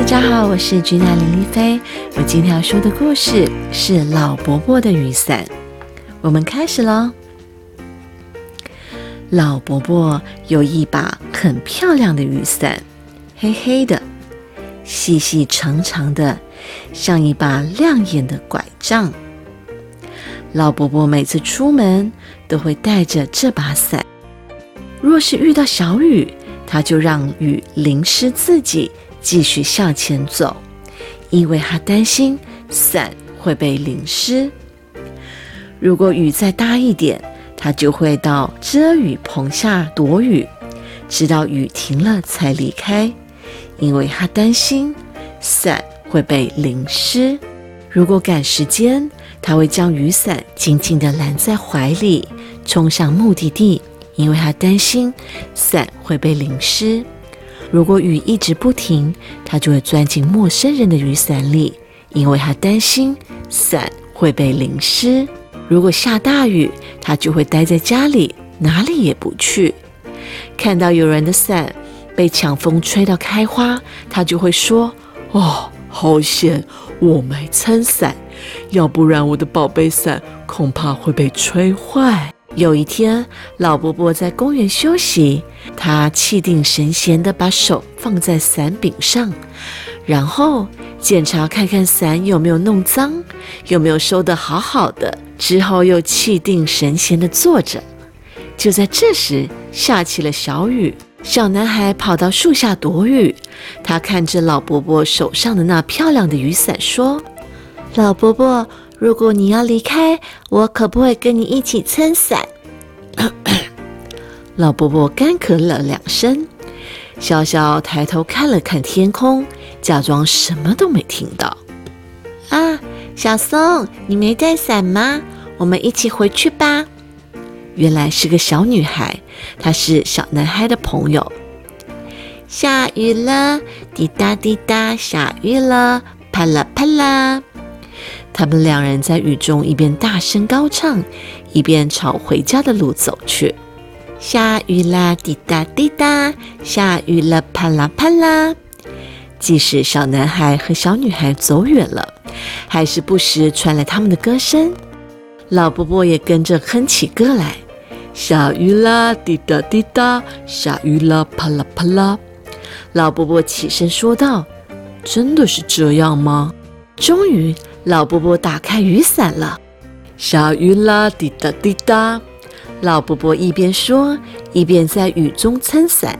大家好，我是君娜林丽菲。我今天要说的故事是老伯伯的雨伞。我们开始喽。老伯伯有一把很漂亮的雨伞，黑黑的，细细长长的，像一把亮眼的拐杖。老伯伯每次出门都会带着这把伞。若是遇到小雨，他就让雨淋湿自己。继续向前走，因为他担心伞会被淋湿。如果雨再大一点，他就会到遮雨棚下躲雨，直到雨停了才离开，因为他担心伞会被淋湿。如果赶时间，他会将雨伞紧紧地揽在怀里，冲向目的地，因为他担心伞会被淋湿。如果雨一直不停，他就会钻进陌生人的雨伞里，因为他担心伞会被淋湿。如果下大雨，他就会待在家里，哪里也不去。看到有人的伞被强风吹到开花，他就会说：“哦，好险，我没撑伞，要不然我的宝贝伞恐怕会被吹坏。”有一天，老伯伯在公园休息，他气定神闲地把手放在伞柄上，然后检查看看伞有没有弄脏，有没有收得好好的。之后又气定神闲地坐着。就在这时，下起了小雨。小男孩跑到树下躲雨，他看着老伯伯手上的那漂亮的雨伞，说：“老伯伯。”如果你要离开，我可不会跟你一起撑伞。老伯伯干咳了两声，笑笑抬头看了看天空，假装什么都没听到。啊，小松，你没带伞吗？我们一起回去吧。原来是个小女孩，她是小男孩的朋友。下雨了，滴答滴答，下雨了，啪啦啪啦。他们两人在雨中一边大声高唱，一边朝回家的路走去。下雨啦，滴答滴答；下雨了，啪啦啪啦。即使小男孩和小女孩走远了，还是不时传来他们的歌声。老伯伯也跟着哼起歌来：下雨啦，滴答滴答；下雨了，啪啦啪啦。老伯伯起身说道：“真的是这样吗？”终于。老伯伯打开雨伞了，下雨啦，滴答滴答。老伯伯一边说，一边在雨中撑伞。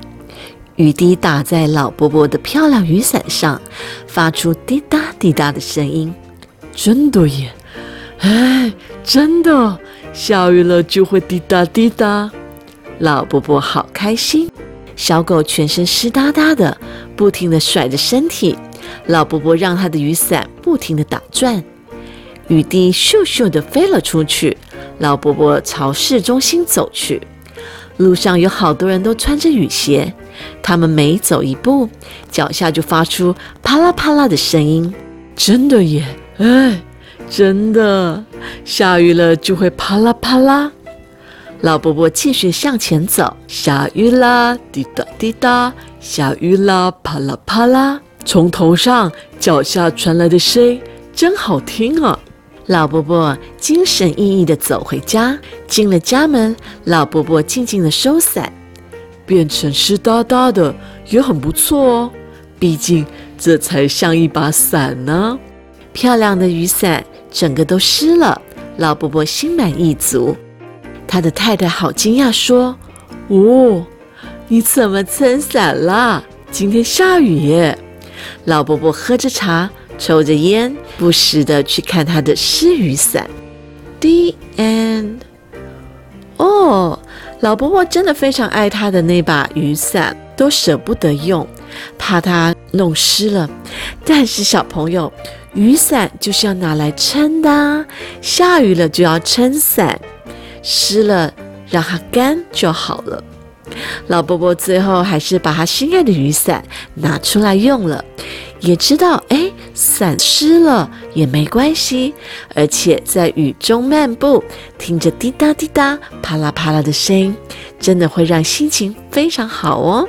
雨滴打在老伯伯的漂亮雨伞上，发出滴答滴答的声音。真的耶！哎，真的，下雨了就会滴答滴答。老伯伯好开心。小狗全身湿哒哒的，不停地甩着身体。老伯伯让他的雨伞不停地打转，雨滴咻咻地飞了出去。老伯伯朝市中心走去，路上有好多人都穿着雨鞋，他们每走一步，脚下就发出啪啦啪啦的声音。真的耶，哎，真的，下雨了就会啪啦啪啦。老伯伯继续向前走，下雨啦，滴答滴答，下雨啦，啪啦啪啦。从头上脚下传来的声音真好听啊！老伯伯精神奕奕地走回家，进了家门，老伯伯静静地收伞，变成湿哒哒的也很不错哦。毕竟这才像一把伞呢。漂亮的雨伞整个都湿了，老伯伯心满意足。他的太太好惊讶，说：“哦，你怎么撑伞啦？今天下雨！”老伯伯喝着茶，抽着烟，不时的去看他的湿雨伞。The end。哦，老伯伯真的非常爱他的那把雨伞，都舍不得用，怕它弄湿了。但是小朋友，雨伞就是要拿来撑的，下雨了就要撑伞，湿了让它干就好了。老伯伯最后还是把他心爱的雨伞拿出来用了，也知道哎，伞湿了也没关系，而且在雨中漫步，听着滴答滴答、啪啦啪啦的声音，真的会让心情非常好哦。